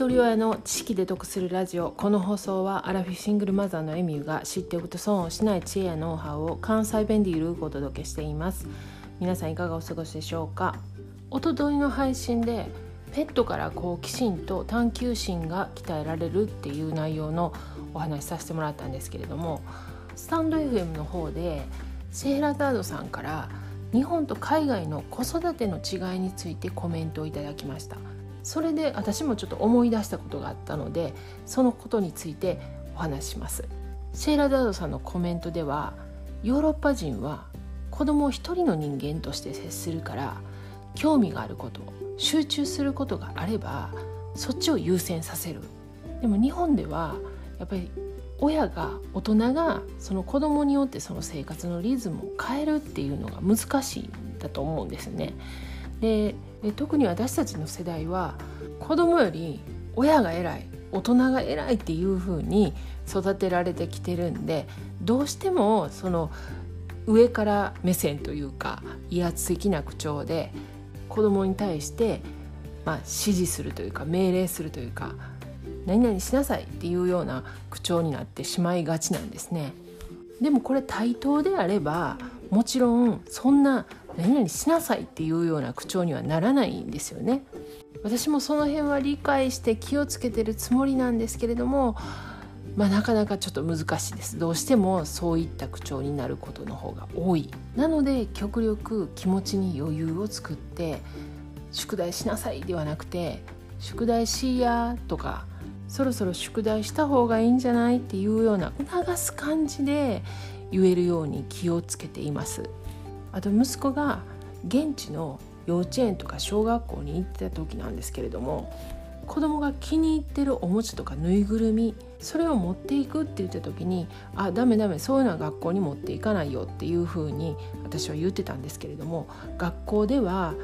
一人親の知識で得するラジオ。この放送はアラフィシングルマザーのエミューが知っておくと損をしない知恵やノウハウを関西弁でゆるくお届けしています。皆さんいかがお過ごしでしょうか？おとといの配信でペットから好奇心と探求心が鍛えられるっていう内容のお話しさせてもらったんですけれどもスタンド FM の方でセーラザードさんから日本と海外の子育ての違いについてコメントをいただきました。それで私もちょっと思い出したことがあったのでそのことについてお話ししますシェイラ・ダードさんのコメントではヨーロッパ人は子供を一人の人間として接するから興味があること集中することがあればそっちを優先させるでも日本ではやっぱり親が大人がその子供によってその生活のリズムを変えるっていうのが難しいんだと思うんですね。で特に私たちの世代は子供より親が偉い大人が偉いっていう風に育てられてきてるんでどうしてもその上から目線というか威圧的な口調で子供に対して、まあ、指示するというか命令するというか何々しなさいっていうような口調になってしまいがちなんですね。でもこれ対等であればもちろんそんな何々しなさいっていうような口調にはならないんですよね。私もその辺は理解して気をつけてるつもりなんですけれどもまあ、なかなかちょっと難しいです。どうしてもそういった口調になることの方が多い。なので極力気持ちに余裕を作って宿題しなさいではなくて宿題しやとかそろそろ宿題した方がいいんじゃないっていうような促す感じで言えるように気をつけています。あと息子が現地の幼稚園とか小学校に行ってた時なんですけれども子供が気に入ってるおもちとかぬいぐるみそれを持っていくって言った時に「あダメダメそういうのは学校に持っていかないよ」っていうふうに私は言ってたんですけれども学校では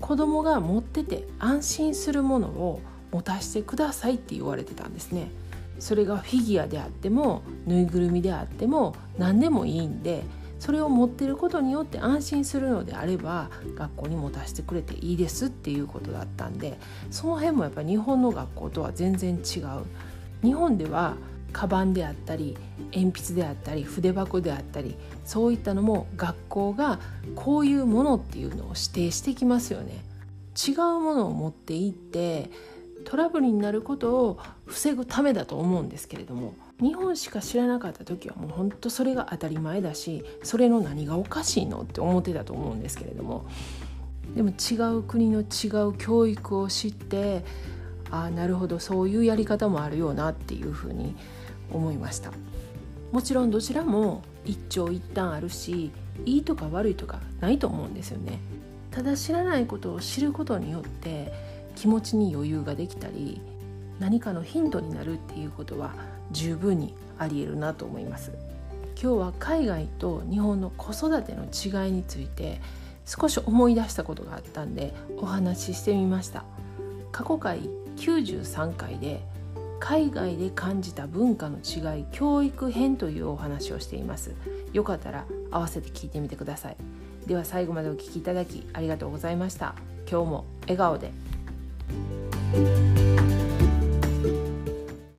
子供が持ってて安心するものを持たせてくださいって言われてたんですね。それがフィギュアであってもぬいぐるみであっても何でもいいんでそれを持ってることによって安心するのであれば学校に持たせてくれていいですっていうことだったんでその辺もやっぱ日本の学校とは全然違う。日本ではカバンであったり鉛筆であったり筆箱であったりそういったのも学校がこういうものっていうのを指定してきますよね。違うものを持っていってトラブルになることを防ぐためだと思うんですけれども日本しか知らなかった時はもうほんとそれが当たり前だしそれの何がおかしいのって思ってたと思うんですけれども。でも違う国の違う教育を知ってああなるほどそういうやり方もあるよなっていうふうに思いました。もちろんどちらも一長一短あるしいいとか悪いとかないと思うんですよね。ただ知らないことを知ることによって気持ちに余裕ができたり何かのヒントになるっていうことは十分にありえるなと思います。今日は海外と日本の子育ての違いについて少し思い出したことがあったんでお話ししてみました。過去回93回で海外で感じた文化の違い教育編というお話をしています。よかったら合わせて聞いてみてください。では最後までお聴きいただきありがとうございました。今日も笑顔で。